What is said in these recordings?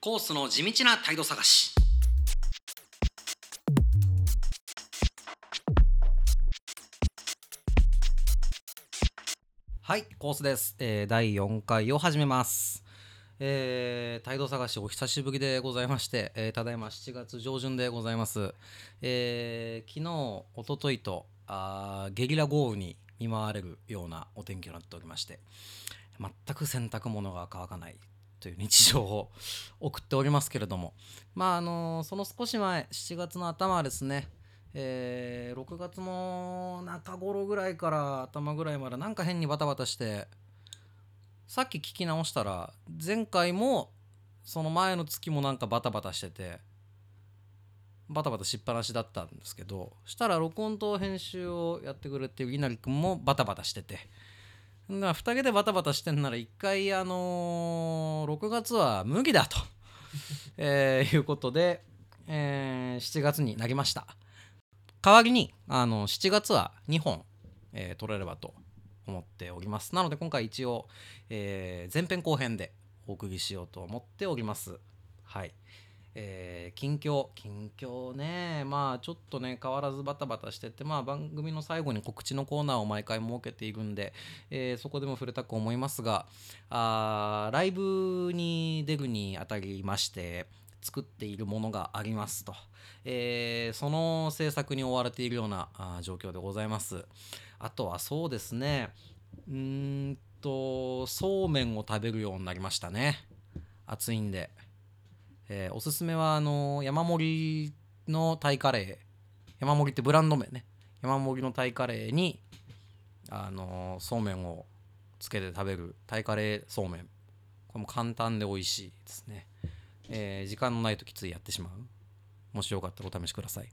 コースの地道な態度探し。はいコースです、えー第4回を始めます。えー、態度探しお久しぶりでございまして、えーただいま7月上旬でございます、えー昨日一昨日とあゲリラ豪雨に見舞われるようなお天気となっておりまして全く洗濯物が乾かない。という日常を送っておりますけれども。まああのその少し前7月の頭ですね。えー6月の中頃ぐらいから頭ぐらいまでなんか変にバタバタしてさっき聞き直したら前回もその前の月もなんかバタバタしててバタバタしっぱなしだったんですけどしたら録音と編集をやってくれてる稲荷君もバタバタしてて。だから2人でバタバタしてんなら1回あのー6月は麦だと、えーいうことで、えー7月になりました。代わりにあの7月は2本、えー撮れればと思っております。なので今回一応、えー前編後編でお送りしようと思っております。はい。えー近況近況ね。まあちょっとね変わらずバタバタしててまあ番組の最後に告知のコーナーを毎回設けているんで、えーそこでも触れたく思いますがあーライブに出るにあたりまして作っているものがありますと、えーその制作に追われているようなあ状況でございます。あとはそうですねうーんとそうめんを食べるようになりましたね。暑いんで、えーおすすめはあの山盛りのタイカレー。山盛りってブランド名ね。山盛りのタイカレーにあのそうめんをつけて食べるタイカレーそうめん。これも簡単で美味しいですね、えー時間のないときついやってしまう。もしよかったらお試しください。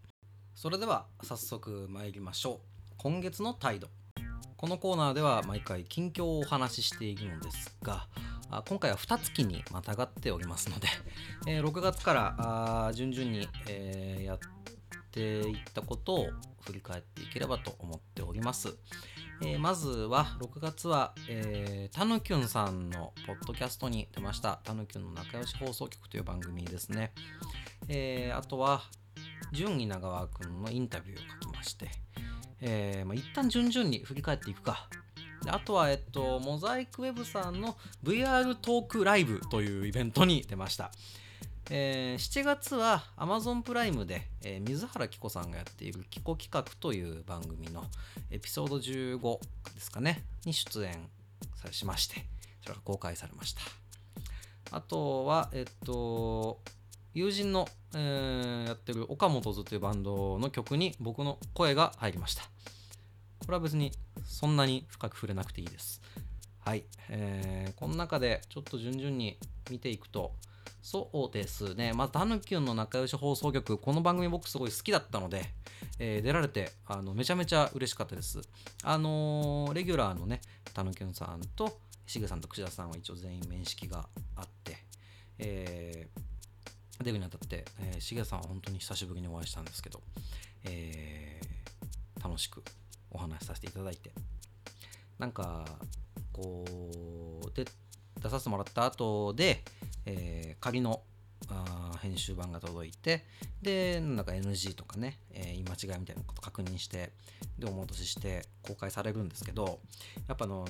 それでは早速参りましょう。今月の態度。このコーナーでは毎回近況をお話ししているのですが今回は2月にまたがっておりますので、えー6月から順々に、えーやっていったことを振り返っていければと思っております。えーまずは6月は、えー、たぬきゅんさんのポッドキャストに出ましたたぬきゅんの仲良し放送局という番組ですね。えーあとは純稲川くんのインタビューを書きまして、えーまあ、一旦順々に振り返っていくか。あとは、えっと、モザイクウェブさんの VR トークライブというイベントに出ました。えー7月は Amazon プライムで、えー水原希子さんがやっている「キコ企画」という番組のエピソード15ですかねに出演さしましてそれが公開されましたあとはえっと友人の、えーやってる岡本図というバンドの曲に僕の声が入りましたこれは別にそんなに深く触れなくていいですはい、えーこの中でちょっと順々に見ていくとそうですね。まず、タヌキュンの仲良し放送局、この番組僕すごい好きだったので、えー出られてあのめちゃめちゃ嬉しかったです。あのーレギュラーのね、タヌキュンさんと、しげさんと串田さんは一応全員面識があって、えーデビューにあたって、えーしげさんは本当に久しぶりにお会いしたんですけど、えー楽しくお話しさせていただいて、なんか、こう、で、出させてもらった後で、えー仮のあ編集版が届いてでなんか NG とかね、えー言い間違いみたいなこと確認してでお戻しして公開されるんですけどやっぱあの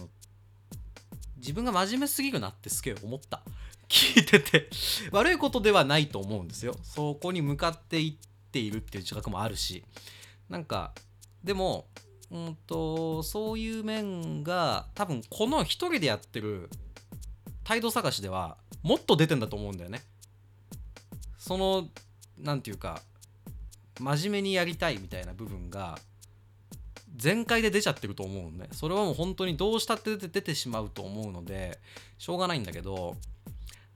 自分が真面目すぎるなってすげえ思った。聞いてて悪いことではないと思うんですよ。そこに向かっていっているっていう自覚もあるし。なんかでもうんとそういう面が多分この一人でやってる態度探しではもっと出てんだと思うんだよね。そのなんていうか真面目にやりたいみたいな部分が全開で出ちゃってると思うのね。それはもう本当にどうしたって出て出てしまうと思うのでしょうがないんだけど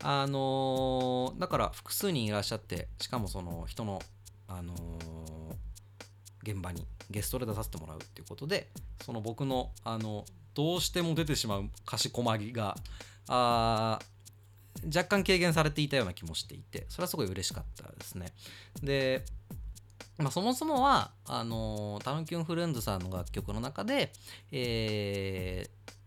あのーだから複数人いらっしゃってしかもその人のあのー現場にゲストで出させてもらうっていうことでその僕のあのどうしても出てしまうかしこまりがあ若干軽減されていたような気もしていてそれはすごい嬉しかったですね。で、まあ、そもそもはあのータヌキュンフレンズさんの楽曲の中で、えー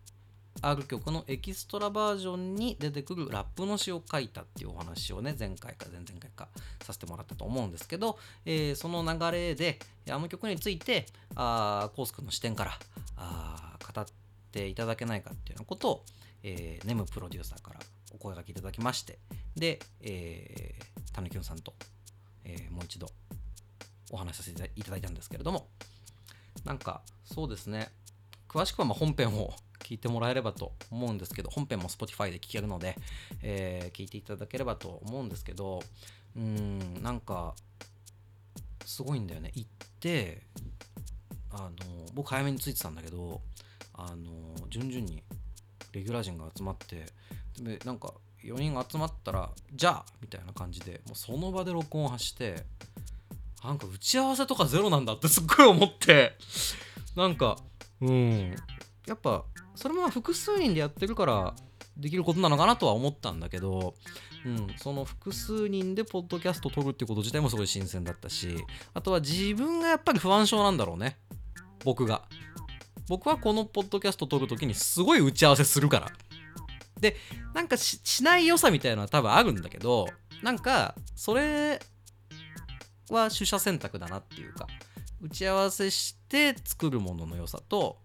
ある曲のエキストラバージョンに出てくるラップの詩を書いたっていうお話をね前回か前々回かさせてもらったと思うんですけど、えー、その流れであの曲についてあコース君の視点からあ語っていただけないかっていうようなことを、えー、ネムプロデューサーからお声がけいただきましてで、えー、たぬきゅんさんと、えー、もう一度お話しさせていただいたんですけれどもなんかそうですね。詳しくはま本編を聞いてもらえればと思うんですけど、本編も Spotify で聞けるので、えー、聞いていただければと思うんですけど、うん、なんか、すごいんだよね。行って、あの、僕早めに着いてたんだけど、あの、順々にレギュラー陣が集まって、で、なんか、4人集まったら、じゃあみたいな感じで、もうその場で録音を発して、なんか打ち合わせとかゼロなんだってすっごい思って、なんか、うん、やっぱそれも複数人でやってるからできることなのかなとは思ったんだけど、うん、その複数人でポッドキャスト撮るってこと自体もすごい新鮮だったしあとは自分がやっぱり不安症なんだろうね。僕が。僕はこのポッドキャスト撮るときにすごい打ち合わせするから。でなんかしない良さみたいなのは多分あるんだけどなんかそれは取捨選択だなっていうか。打ち合わせして作るものの良さと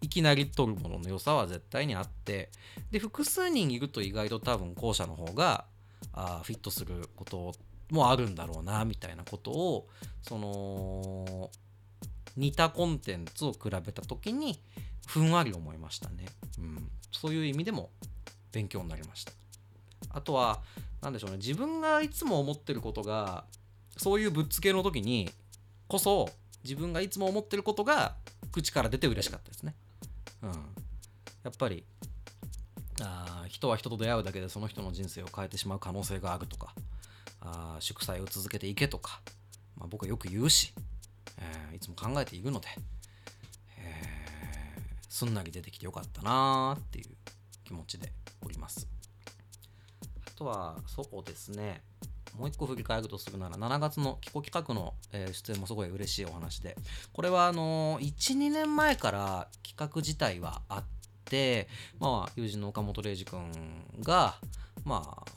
いきなり取るものの良さは絶対にあってで複数人いると意外と多分後者の方があフィットすることもあるんだろうなみたいなことをその似たコンテンツを比べた時にふんわり思いましたね、うん、そういう意味でも勉強になりました。あとは何でしょうね。自分がいつも思ってることがそういうぶっつけの時にこそ自分がいつも思ってることが口から出て嬉しかったですね。うん、やっぱりあ人は人と出会うだけでその人の人生を変えてしまう可能性があるとかあ祝祭を続けていけとか、まあ、僕はよく言うし、えー、いつも考えているので、えー、すんなり出てきてよかったなーっていう気持ちでおります。あとはそうですね。もう一個振り返るとするなら7月のキコ企画の、出演もすごい嬉しいお話でこれはあの12年前から企画自体はあってまあ友人の岡本礼二君がまあ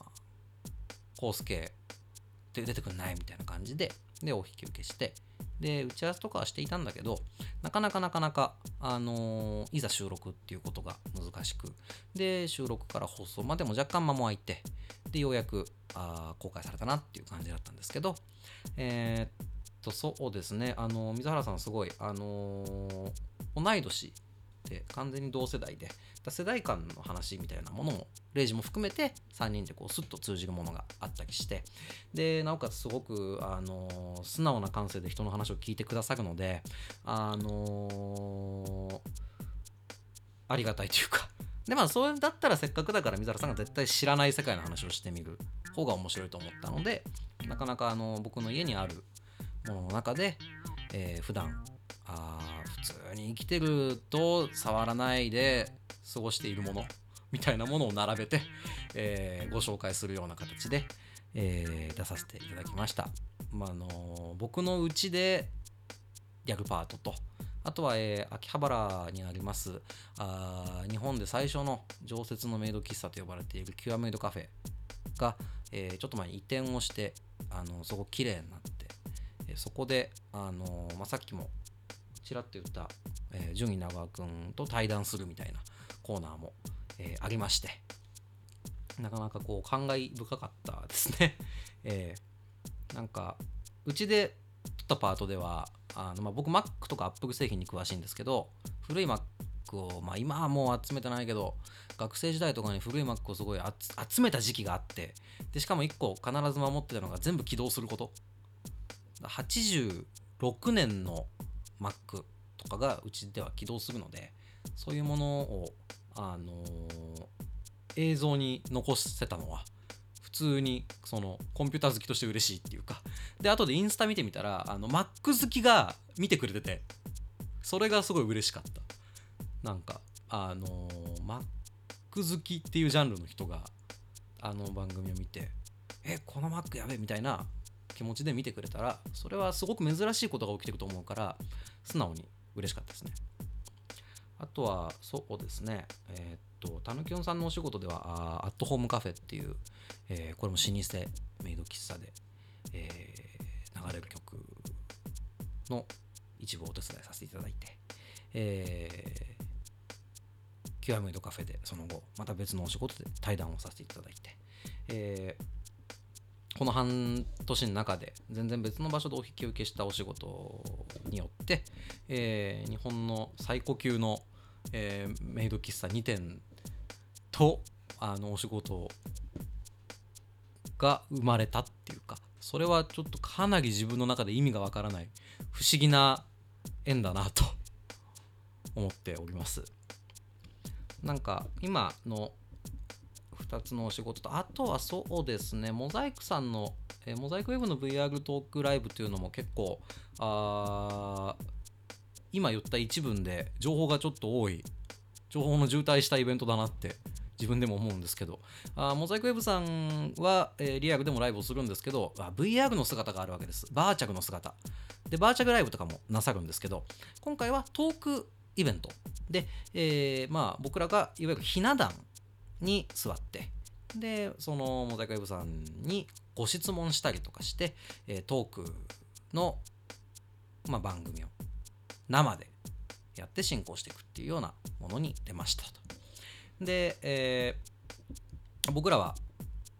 康介って出てくんないみたいな感じででお引き受けしてで打ち合わせとかはしていたんだけどなかなかなかなか、あのー、いざ収録っていうことが難しく。で収録から放送までも若干間も空いてでようやくあ公開されたなっていう感じだったんですけどえー、っとそうですね。あの水原さんすごいあの、同い年で完全に同世代で世代間の話みたいなものもレイジも含めて3人でこうスッと通じるものがあったりしてでなおかつすごく、あの、素直な感性で人の話を聞いてくださるのであの、ありがたいというか。でまあそれだったらせっかくだから水原さんが絶対知らない世界の話をしてみる方が面白いと思ったのでなかなかあの僕の家にあるものの中で、えー、普段あ普通に生きてると触らないで過ごしているものみたいなものを並べて、えー、ご紹介するような形で、えー、出させていただきました。まあのー、僕のうちでやるパートとあとは、えー、秋葉原にありますあ日本で最初の常設のメイド喫茶と呼ばれているキュアメイドカフェが、えー、ちょっと前に移転をしてあのそこ綺麗になって、え、そこで、あのまあ、さっきもちらっと言った、えー、順位長君と対談するみたいなコーナーも、えー、ありましてなかなかこう感慨深かったですね、えー、なんかうちで撮ったパートではあの、まあ、僕 Mac とか Apple 製品に詳しいんですけど古い Mac を、まあ、今はもう集めてないけど学生時代とかに古い Mac をすごい集めた時期があってでしかも1個必ず守ってたのが全部起動すること。86年の Mac とかがうちでは起動するのでそういうものを、あのー、映像に残せたのは普通にそのコンピューター好きとして嬉しいっていうか。で後でインスタ見てみたらあの Mac 好きが見てくれててそれがすごい嬉しかった。なんかあのー、Mac 好きっていうジャンルの人があの番組を見てえこの Mac やべえみたいな気持ちで見てくれたらそれはすごく珍しいことが起きてると思うから素直に嬉しかったですね。あとはそうですね。えー、っとたぬきょんさんのお仕事ではアットホームカフェっていう、えーこれも老舗メイド喫茶で、えー流れる曲の一部をお手伝いさせていただいて、えー、キュアメイドカフェでその後また別のお仕事で対談をさせていただいて、えーこの半年の中で全然別の場所でお引き受けしたお仕事によって、えー日本の最高級の、えーメイド喫茶2店とあのお仕事が生まれたっていうかそれはちょっとかなり自分の中で意味がわからない不思議な縁だなと思っております。なんか今の2つのお仕事とあとはそうですねモザイクさんの、えーモザイクウェブの VR トークライブというのも結構あ今言った一文で情報がちょっと多い。情報の渋滞したイベントだなって自分でも思うんですけど。あモザイクウェブさんは、えーリアルでもライブをするんですけどあ VR の姿があるわけです。バーチャルの姿。でバーチャルライブとかもなさるんですけど今回はトークイベント。で、えーまあ僕らがいわゆるひな壇に座ってでそのモザイクウェブさんにご質問したりとかして、えトークの、まあ、番組を生でやって進行していくっていうようなものに出ましたと。で、えー僕らは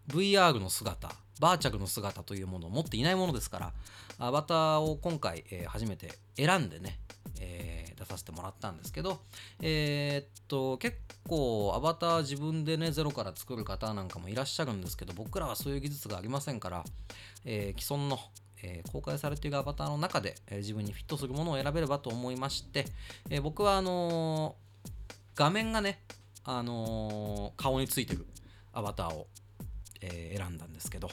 VR の姿バーチャルの姿というものを持っていないものですからアバターを今回、えー初めて選んでね、えー出させてもらったんですけどえーっと結構アバター自分でねゼロから作る方なんかもいらっしゃるんですけど僕らはそういう技術がありませんから、えー既存の、え公開されているアバターの中で、え自分にフィットするものを選べればと思いまして、え僕はあの画面がね、あの顔についてるアバターを、え選んだんですけど、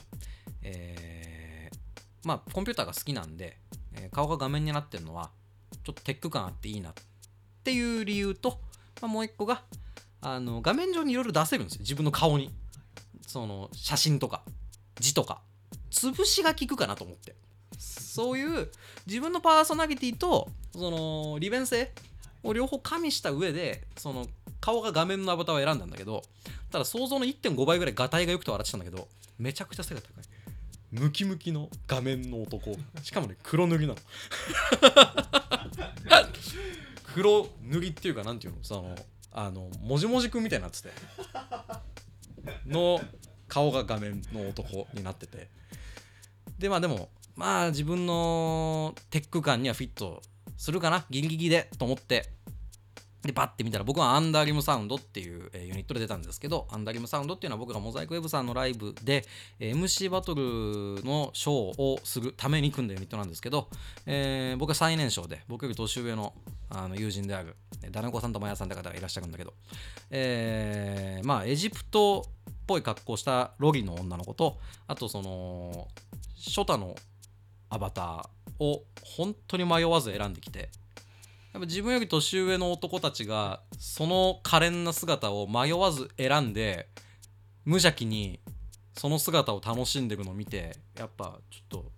えまあコンピューターが好きなんで、え顔が画面になってるのはちょっとテック感あっていいなっていう理由と、まあ、もう一個があの画面上にいろいろ出せるんですよ。自分の顔に。その写真とか字とか。潰しが効くかなと思って。そういう自分のパーソナリティとその利便性を両方加味した上でその顔が画面のアバターを選んだんだけどただ想像の1.5倍ぐらいガタイが良くて笑ってたんだけどめちゃくちゃ背が高い。ムキムキの画面の男。しかもね黒塗りなの。黒塗りっていうかなんていうの？そのあのもじもじくんみたいになってて。の顔が画面の男になってて。でまあでもまあ自分のテック感にはフィットするかな。ギリギリでと思ってでバッて見たら僕はアンダーリムサウンドっていう、えユニットで出たんですけどアンダーリムサウンドっていうのは僕がモザイクウェブさんのライブで、え MC バトルのショーをするために組んだユニットなんですけど、えー僕は最年少で僕より年上のあの友人であるダネコさんとマヤさんって方がいらっしゃるんだけど、えーまあエジプトっぽい格好したロギの女の子とあとそのショタのアバターを本当に迷わず選んできてやっぱ自分より年上の男たちがその可憐な姿を迷わず選んで無邪気にその姿を楽しんでるのを見てやっぱちょっと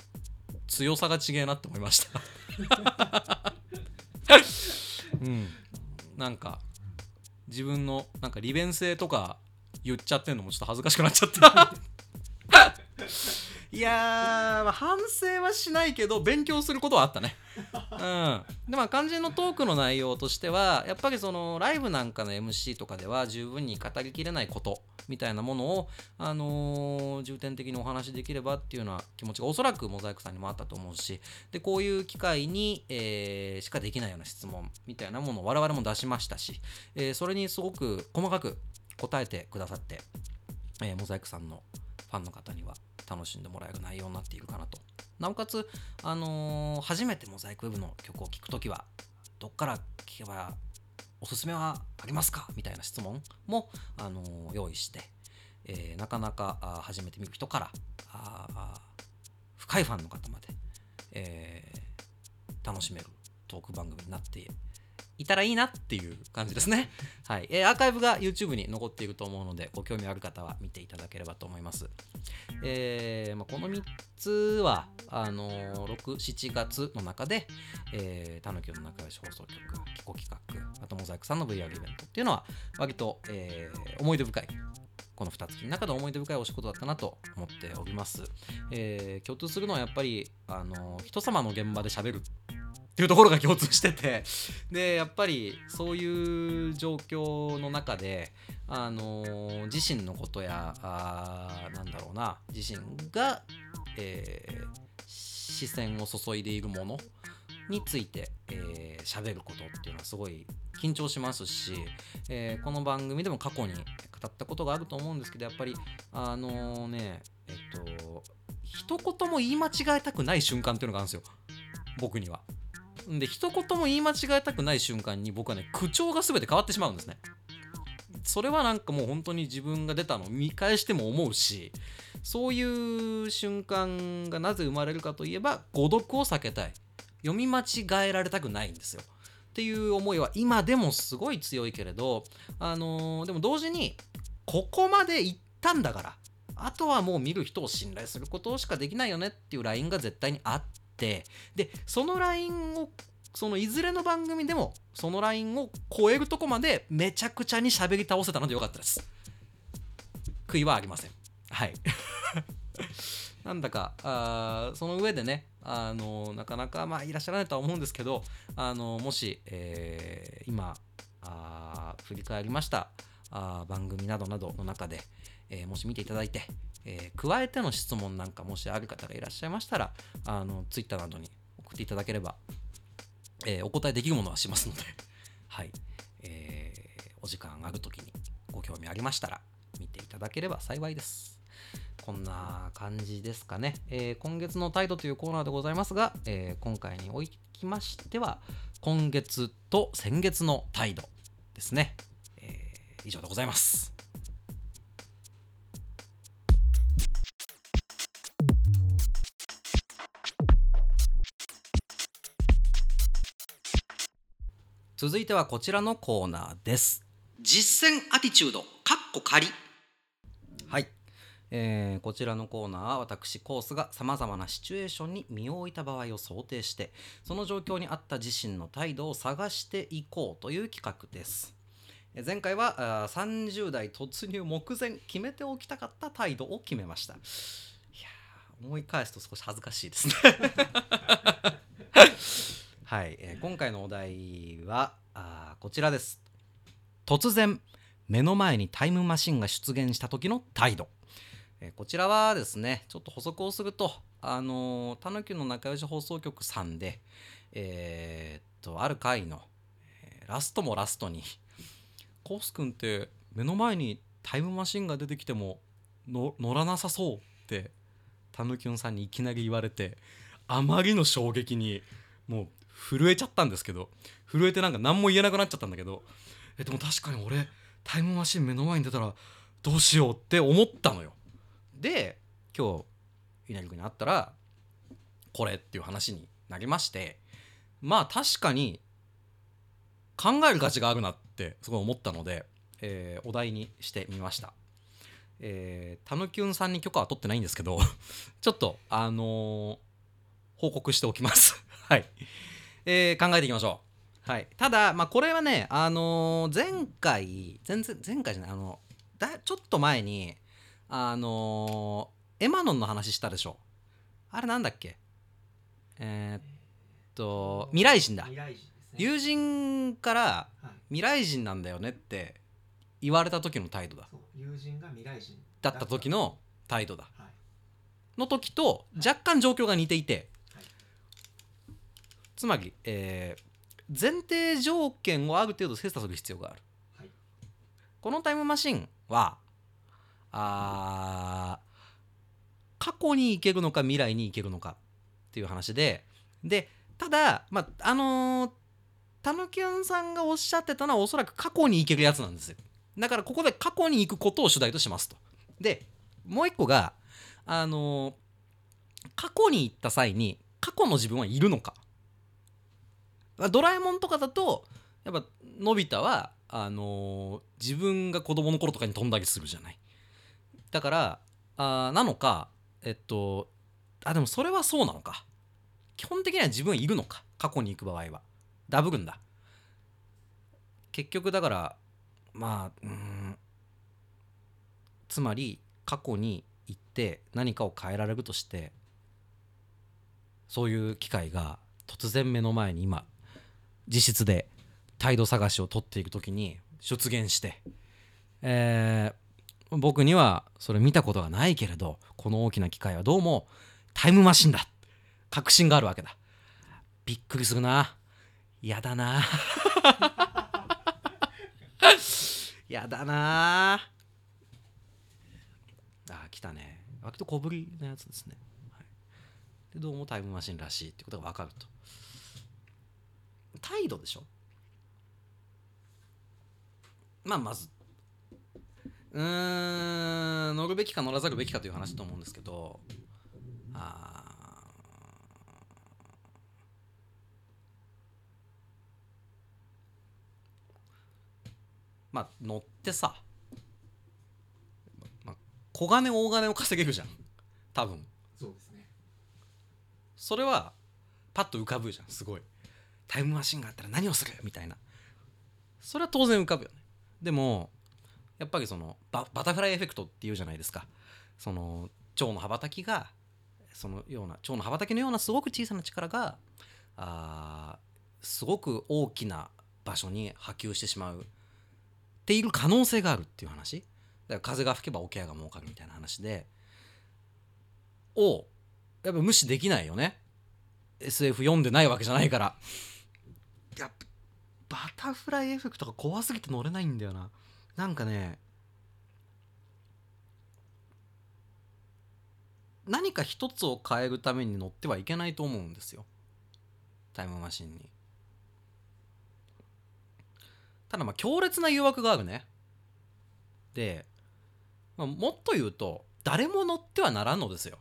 強さが違えなって思いました。うん。なんか自分のなんか利便性とか言っちゃってんのもちょっと恥ずかしくなっちゃった いやー、まあ、反省はしないけど勉強することはあったね。うん、でまあ肝心のトークの内容としてはやっぱりそのライブなんかの MC とかでは十分に語りきれないことみたいなものを、あのー重点的にお話しできればっていうような気持ちがおそらくモザイクさんにもあったと思うしでこういう機会に、えーしかできないような質問みたいなものを我々も出しましたし、えーそれにすごく細かく答えてくださって、えーモザイクさんのファンの方には楽しんでもらえる内容になっているかなと。なおかつ、あのー初めてモザイクウェブの曲を聴くときは、どっから聴けばおすすめはありますか？みたいな質問も、あのー用意して、えーなかなか初めて見る人からあ深いファンの方まで、えー楽しめるトーク番組になっているいたらいいなっていう感じですね。はい。えーアーカイブが YouTube に残っていると思うので、ご興味ある方は見ていただければと思います。えーまあ、この3つは、あのー6、7月の中で、たぬきの仲良し放送局、キコ企画、あとモザイクさんの VR イベントっていうのは、割と、えー思い出深い。この2月の中で思い出深いお仕事だったなと思っております。えー共通するのはやっぱり、あの人様の現場で喋るていうところが共通してて でやっぱりそういう状況の中で、あのー自身のことやあなんだろうな自身が、えー視線を注いでいるものについてえー喋、ることっていうのはすごい緊張しますし、えーこの番組でも過去に語ったことがあると思うんですけどやっぱりあのねえっと一言も言い間違えたくない瞬間っていうのがあるんですよ僕には。で一言も言い間違えたくない瞬間に僕はね口調が全て変わってしまうんですね。それはなんかもう本当に自分が出たのを見返しても思うしそういう瞬間がなぜ生まれるかといえば誤読を避けたい読み間違えられたくないんですよ。っていう思いは今でもすごい強いけれど、あのーでも同時にここまで行ったんだからあとはもう見る人を信頼することしかできないよねっていうラインが絶対にあってでそのラインをそのいずれの番組でもそのラインを超えるとこまでめちゃくちゃに喋り倒せたのでよかったです。悔いはありません。はい。なんだかあーその上でねあのなかなかまあいらっしゃらないとは思うんですけどあのもし、えー今あ振り返りましたあ番組などなどの中で、えーもし見ていただいて、えー加えての質問なんかもしある方がいらっしゃいましたらあのツイッターなどに送っていただければ、えーお答えできるものはしますので、はいえーお時間ある時にご興味ありましたら見ていただければ幸いです。こんな感じですかね。えー今月の態度というコーナーでございますが、えー今回におきましては、今月と先月の態度ですね。えー以上でございます。続いてはこちらのコーナーです。実践アティチュード、かっこ仮。はい、えーこちらのコーナーは私コースがさまざまなシチュエーションに身を置いた場合を想定してその状況に合った自身の態度を探していこうという企画です。えー前回はあー30代突入目前決めておきたかった態度を決めました。いやー思い返すと少し恥ずかしいですね。はい、えー今回のお題はあーこちらです。突然目の前にタイムマシンが出現した時の態度。えーこちらはですねちょっと補足をするとあのたぬきの仲良し放送局さんでえーっとある回の、えーラストもラストに「コースくんって目の前にタイムマシンが出てきてもの乗らなさそう」ってたぬきゅんさんにいきなり言われてあまりの衝撃にもう震えちゃったんですけど震えてなんか何も言えなくなっちゃったんだけどえでも確かに俺タイムマシン目の前に出たらどうしようって思ったのよ。で今日稲荷君に会ったらこれっていう話になりましてまあ確かに考える価値があるなってすごい思ったので、えーお題にしてみました。えー、たぬきゅんさんに許可は取ってないんですけどちょっとあのー報告しておきます。はい、えー考えていきましょう。はい、ただ、まあ、これはね、あのー前回全然前回じゃないあのだちょっと前にあのーエマノンの話したでしょ。あれなんだっけ？えーっと未来人だ。人ね。友人からはい。未来人なんだよねって言われた時の態度だ。友人が未来人だった。時の態度だ。はい。の時と若干状況が似ていて、はいつまり、えー前提条件をある程度精査する必要がある。はいこのタイムマシンはあ過去に行けるのか未来に行けるのかっていう話ででただまああのーたぬきゅんさんがおっしゃってたのはおそらく過去に行けるやつなんですよ。だからここで過去に行くことを主題としますと。でもう一個があのー過去に行った際に過去の自分はいるのか。ドラえもんとかだとやっぱのび太はあのー自分が子供の頃とかに飛んだりするじゃない。だからあなのかえっとあでもそれはそうなのか。基本的には自分いるのか過去に行く場合は。ダブるんだ。結局だからまあうん。つまり過去に行って何かを変えられるとしてそういう機会が突然目の前に今実質で態度探しを取っていく時に出現して、えー僕にはそれ見たことがないけれどこの大きな機械はどうもタイムマシンだ。確信があるわけだ。びっくりするな。やだな。やだな。あ来たね。割と小ぶりなやつですね、はい、でどうもタイムマシンらしいってことが分かると。態度でしょ？まあまず。うーん乗るべきか乗らざるべきかという話だと思うんですけど。あー。まあ乗ってさ、まあ、小金大金を稼げるじゃん。多分。そうですね。それはパッと浮かぶじゃんすごいタイムマシンがあったら何をする？みたいな。それは当然浮かぶよね。でもやっぱりそのバタフライエフェクトっていうじゃないですか。その蝶の羽ばたきがそのような蝶の羽ばたきのようなすごく小さな力があーすごく大きな場所に波及してしまうっている可能性があるっていう話。だから風が吹けば桶屋が儲かるみたいな話で。をやっぱ無視できないよね。SF 読んでないわけじゃないから。やっぱバタフライエフェクトが怖すぎて乗れないんだよな。なんかね何か一つを変えるために乗ってはいけないと思うんですよ。タイムマシンに。ただまあ強烈な誘惑があるね。で、まあ、もっと言うと誰も乗ってはならんのですよ。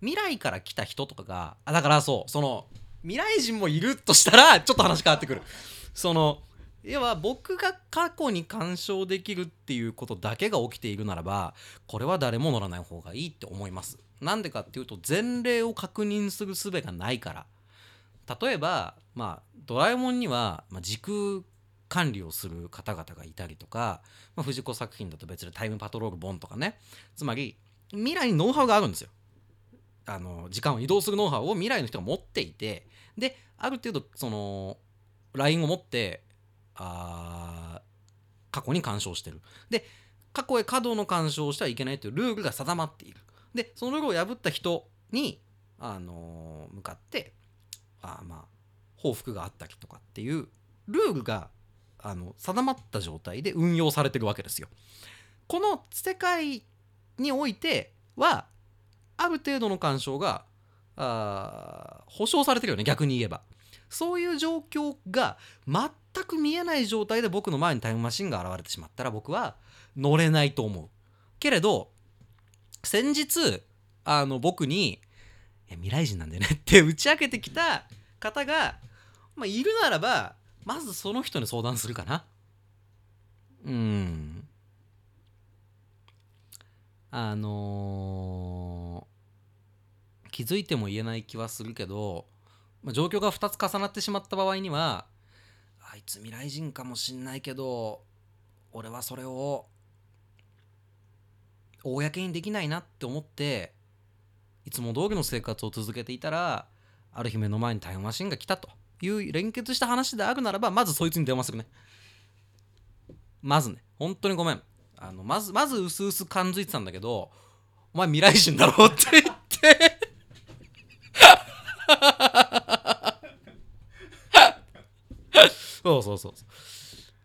未来から来た人とかがあだからそうその未来人もいるとしたら ちょっと話変わってくる。その要は僕が過去に干渉できるっていうことだけが起きているならばこれは誰も乗らない方がいいって思います。なんでかっていうと前例を確認する術がないから。例えばまあドラえもんには、まあ、時空管理をする方々がいたりとか、まあ、藤子作品だと別でタイムパトロール本とかね。つまり未来にノウハウがあるんですよ。あの時間を移動するノウハウを未来の人が持っていてである程度その LINE を持ってあ過去に干渉してるで過去へ過度の干渉をしてはいけないというルールが定まっているでそのルールを破った人に、あのー向かってあまあ報復があったりとかっていうルールがあの定まった状態で運用されてるわけですよ。この世界においてはある程度の干渉があ保証されてるよね逆に言えば。そういう状況が全く見えない状態で僕の前にタイムマシンが現れてしまったら僕は乗れないと思う。けれど先日あの僕に「未来人なんだよね」って打ち明けてきた方が、まあ、いるならばまずその人に相談するかな。うん。あのー気づいても言えない気はするけど、まあ、状況が2つ重なってしまった場合にはあいつ未来人かもしんないけど俺はそれを公にできないなって思っていつも通りの生活を続けていたらある日目の前にタイムマシンが来たという連結した話であるならばまずそいつに電話するね。まずね。本当にごめん。あのまずまずうすうす感づいてたんだけどお前未来人だろって言ってそうそうそう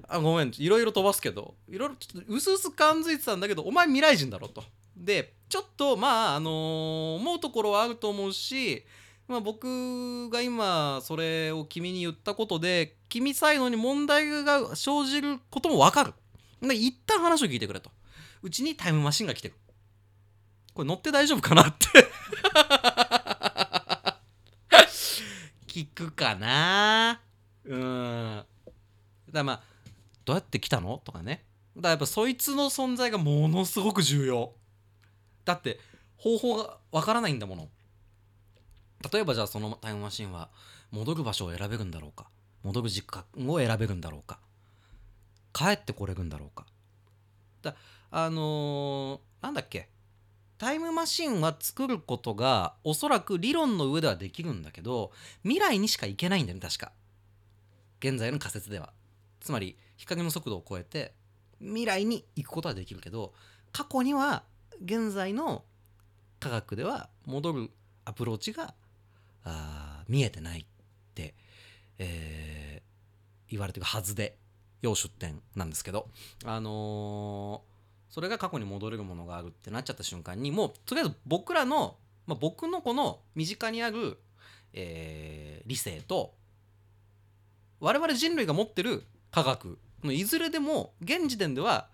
あごめん。いろいろ飛ばすけどいろいろちょっとうすうす感づいてたんだけどお前未来人だろと。でちょっとまああのー思うところはあると思うしまあ、僕が今それを君に言ったことで君サイドに問題が生じることも分かる。で一旦話を聞いてくれと。うちにタイムマシンが来てる。これ乗って大丈夫かなって。聞くかな。うん。だからまあどうやって来たの？とかね。だからやっぱそいつの存在がものすごく重要。だって方法がわからないんだもの。例えばじゃあそのタイムマシンは戻る場所を選べるんだろうか。戻る時間を選べるんだろうか。帰ってこれるんだろうか。だあのーなんだっけ。タイムマシンは作ることがおそらく理論の上ではできるんだけど未来にしか行けないんだよね確か。現在の仮説では。つまり光の速度を超えて未来に行くことはできるけど過去には現在の科学では戻るアプローチがあー見えてないって、えー言われてるはずで要出典なんですけど。あのーそれが過去に戻れるものがあるってなっちゃった瞬間にもうとりあえず僕らの、まあ、僕のこの身近にある、えー理性と我々人類が持ってる科学のいずれでも現時点では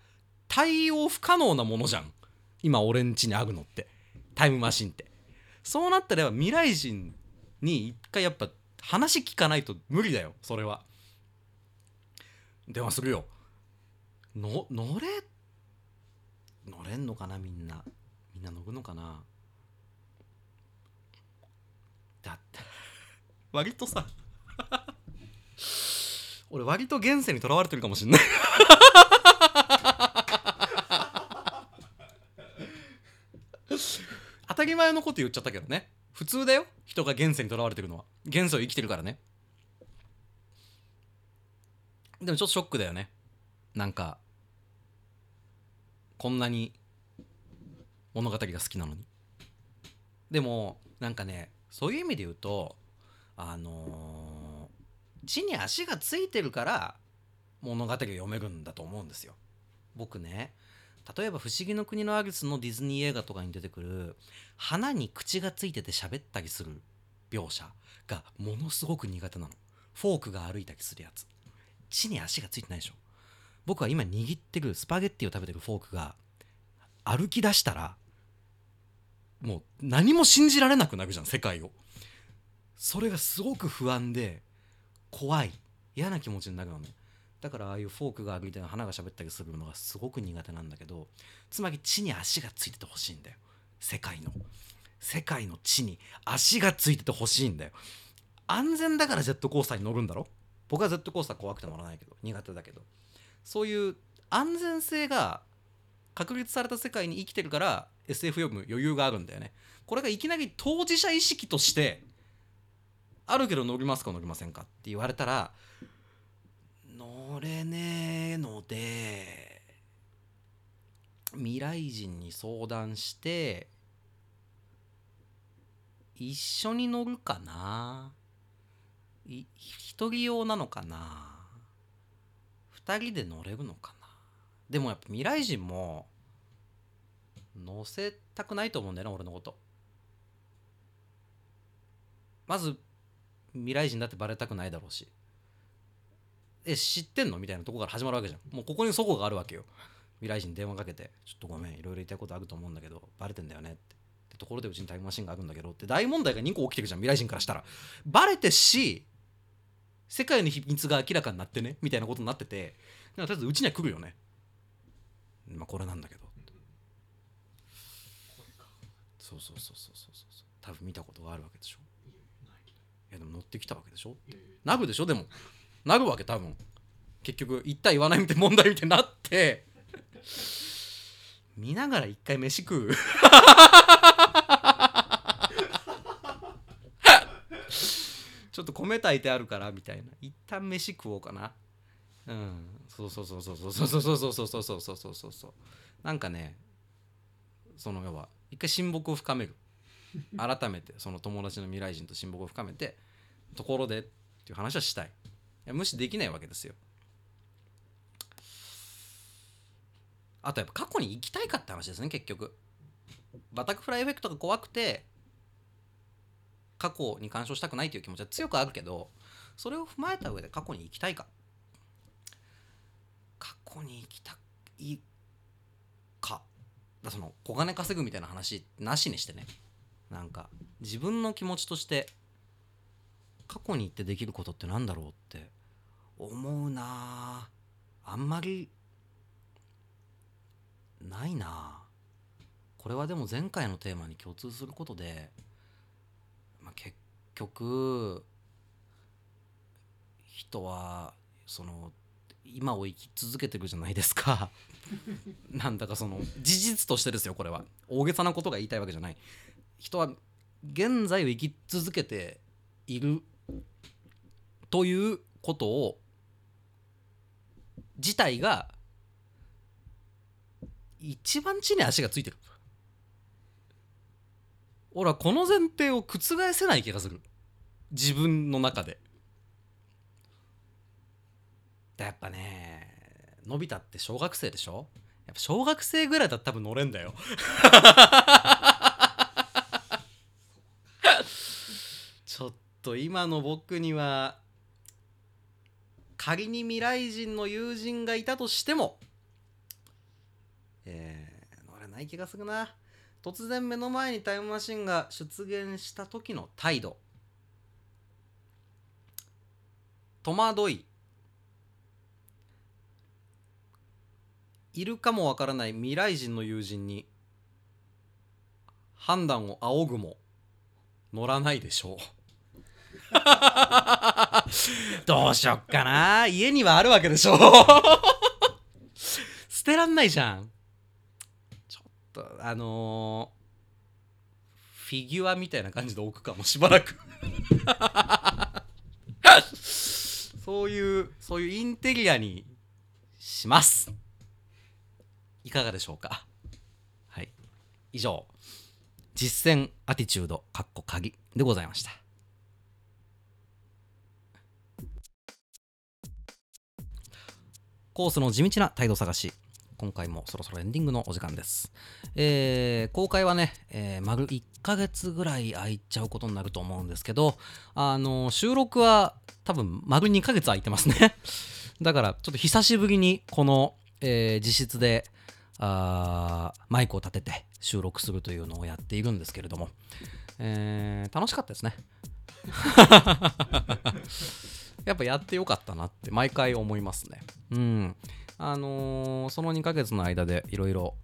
対応不可能なものじゃん。今俺ん家にあるのって。タイムマシンって。そうなったら未来人に一回やっぱ話聞かないと無理だよ。それは。電話するよ。の乗れ？乗れんのかなみんな。みんな乗るのかな。だって割とさ。俺割と現世にとらわれてるかもしんない。当たり前のこと言っちゃったけどね。普通だよ。人が現世にとらわれてるのは。現世を生きてるからね。でもちょっとショックだよね。なんかこんなに物語が好きなのに。でもなんかねそういう意味で言うとあのー地に足がついてるから物語が読めるんだと思うんですよ。僕ね例えば「不思議の国のアリス」のディズニー映画とかに出てくる花に口がついてて喋ったりする描写がものすごく苦手なの。フォークが歩いたりするやつ。地に足がついてないでしょ。僕は今握ってるスパゲッティを食べてるフォークが歩き出したらもう何も信じられなくなるじゃん世界を。それがすごく不安で怖い。嫌な気持ちになるのね。だからああいうフォークが歩いてる花が喋ったりするのがすごく苦手なんだけどつまり地に足がついててほしいんだよ。世界の。世界の地に足がついててほしいんだよ。安全だからジェットコースターに乗るんだろ？僕はジェットコースター怖くて乗らないけど苦手だけど。そういう安全性が確立された世界に生きてるから SF 読む余裕があるんだよね。これがいきなり当事者意識としてあるけど乗りますか乗りませんかって言われたら乗れねえので未来人に相談して一緒に乗るかな。い一人用なのかな。二人で乗れるのかな。でもやっぱ未来人も乗せたくないと思うんだよな俺のこと。まず未来人だってバレたくないだろうし。え知ってんの？みたいなとこから始まるわけじゃん。もうここにそこがあるわけよ。未来人に電話かけて「ちょっとごめん。いろいろ言いたいことあると思うんだけどバレてんだよね」って。でところでうちにタイムマシンがあるんだけどって。大問題が2個起きてるじゃん。未来人からしたら。バレてし世界の秘密が明らかになってね？みたいなことになってて。だからとりあえずうちには来るよね。まあこれなんだけどそうそうそうそうそうそう。多分見たことがあるわけでしょ。いやでも乗ってきたわけでしょ？なるでしょ？でも。なるわけ多分。結局言った言わないみたいな問題みたいになって。見ながら一回飯食う。ちょっと米炊いてあるからみたいな。一旦飯食おうかな。うん。そうそうそうそうそうそうそうそうそうそうそうそうそうそうそうそう。なんかねその要は一回親睦を深める 改めてその友達の未来人と親睦を深めてところでっていう話はしたい。いや無視できないわけですよ。あとやっぱ過去に行きたいかって話ですね結局。バタフライエフェクトが怖くて過去に干渉したくないという気持ちは強くあるけどそれを踏まえた上で過去に行きたいか。過去に行きたいか。だその小金稼ぐみたいな話なしにしてね。なんか自分の気持ちとして過去に行ってできることってなんだろうって思うなあんまりないなこれはでも前回のテーマに共通することで、まあ、結局人はその今を生き続けてるじゃないですか。なんだかその事実としてですよこれは。大げさなことが言いたいわけじゃない人は現在を生き続けているということを自体が一番地に足がついてる。俺はこの前提を覆せない気がする。自分の中で。やっぱねのび太って小学生でしょ？やっぱ小学生ぐらいだったら多分乗れんだよ ちょっと今の僕には仮に未来人の友人がいたとしてもえー、乗れない気がするな。突然目の前にタイムマシンが出現した時の態度。戸惑い。いるかもわからない未来人の友人に判断を仰ぐも乗らないでしょう。どうしよっかな。家にはあるわけでしょ。捨てらんないじゃん。ちょっとあのー、フィギュアみたいな感じで置くかもしばらく。そういうそういうインテリアにします。いかがでしょうか。はい。以上。実践アティチュードかっこ鍵でございました。コースの地道な態度探し今回もそろそろエンディングのお時間です。えー、公開はね、えー、丸1ヶ月ぐらい空いちゃうことになると思うんですけど、あのー、収録は多分丸2ヶ月空いてますね。だからちょっと久しぶりにこの、えー、実質であマイクを立てて収録するというのをやっているんですけれども、えー、楽しかったですねやっぱやってよかったなって毎回思いますね。うん。あのー、その2ヶ月の間でいろいろ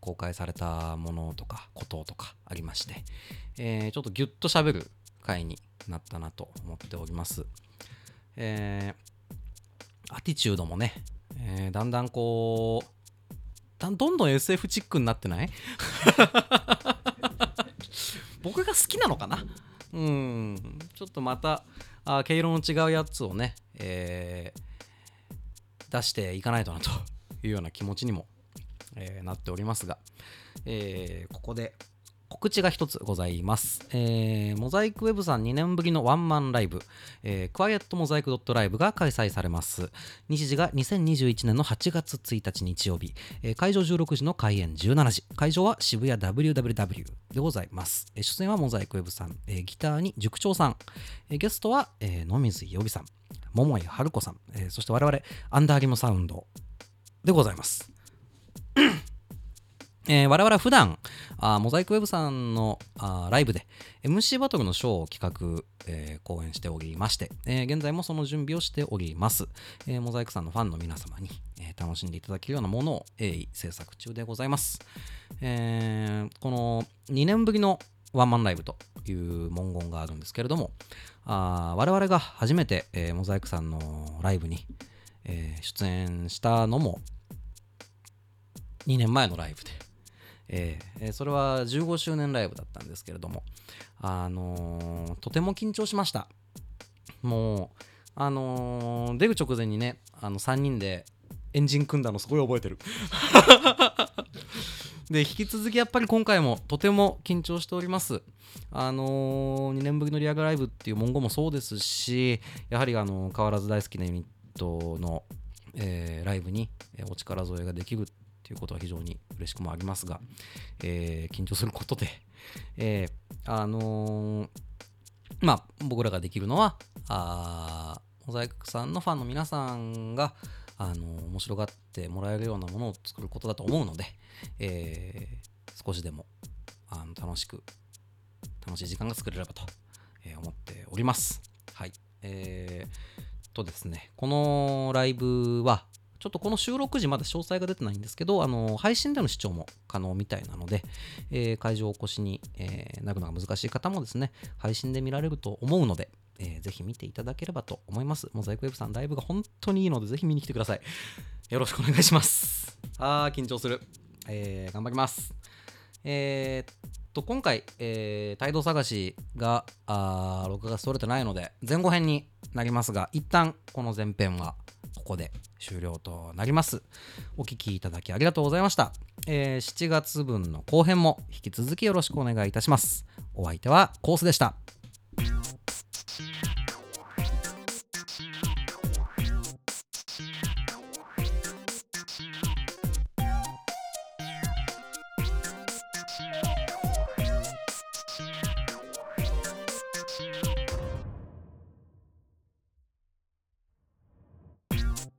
公開されたものとかこととかありまして、えー、ちょっとギュッと喋る回になったなと思っております。えー、アティチュードもね、えー、だんだんこうどんどん SF チックになってない？僕が好きなのかな？うん。ちょっとまたあ毛色の違うやつをね、えー、出していかないとなというような気持ちにも、えー、なっておりますが、えー、ここで告知が一つございます。えー、モザイクウェブさん2年ぶりのワンマンライブ、えー、クワイエットモザイクドットライブが開催されます。日時が2021年の8月1日日曜日、えー、会場16時の開演17時、会場は渋谷 WWW でございます。えー、出演はモザイクウェブさん、えー、ギターに塾長さん、えー、ゲストは、えー、野水予備さん、桃井春子さん、えー、そして我々アンダーリムサウンドでございます。えー、我々は普段あモザイクウェブさんのあライブで MC バトルのショーを企画、えー、講演しておりまして、えー、現在もその準備をしております、えー、モザイクさんのファンの皆様に、えー、楽しんでいただけるようなものを鋭意制作中でございます、えー、この2年ぶりのワンマンライブという文言があるんですけれどもあ我々が初めて、えー、モザイクさんのライブに、えー、出演したのも2年前のライブでえー、それは15周年ライブだったんですけれども、あのー、とても緊張しました。もう、あのー、出る直前にね、あの3人でエンジン組んだのすごい覚えてる。で、引き続きやっぱり今回もとても緊張しております。あのー、2年ぶりのリアルライブっていう文言もそうですし、やはりあの変わらず大好きなユニットの、えー、ライブにお力添えができるということは非常に嬉しくもありますが、えー、緊張することで、えー、あのー、まあ、僕らができるのは、あモザイクさんのファンの皆さんが、あのー、面白がってもらえるようなものを作ることだと思うので、えー、少しでもあの楽しく、楽しい時間が作れればと、え思っております。はいえー、とですねこのライブはちょっとこの収録時まだ詳細が出てないんですけど、あの配信での視聴も可能みたいなので、えー、会場お越しに、えー、なるのが難しい方もですね、配信で見られると思うので、えー、ぜひ見ていただければと思います。モザイクウェブさん、ライブが本当にいいので、ぜひ見に来てください。よろしくお願いします。あー、緊張する。えー、頑張ります。えー、っと、今回、えー、態度探しが、あ録画取れてないので、前後編になりますが、一旦この前編はここで終了となります。お聴きいただきありがとうございました。えー、7月分の後編も引き続きよろしくお願いいたします。お相手はコースでした。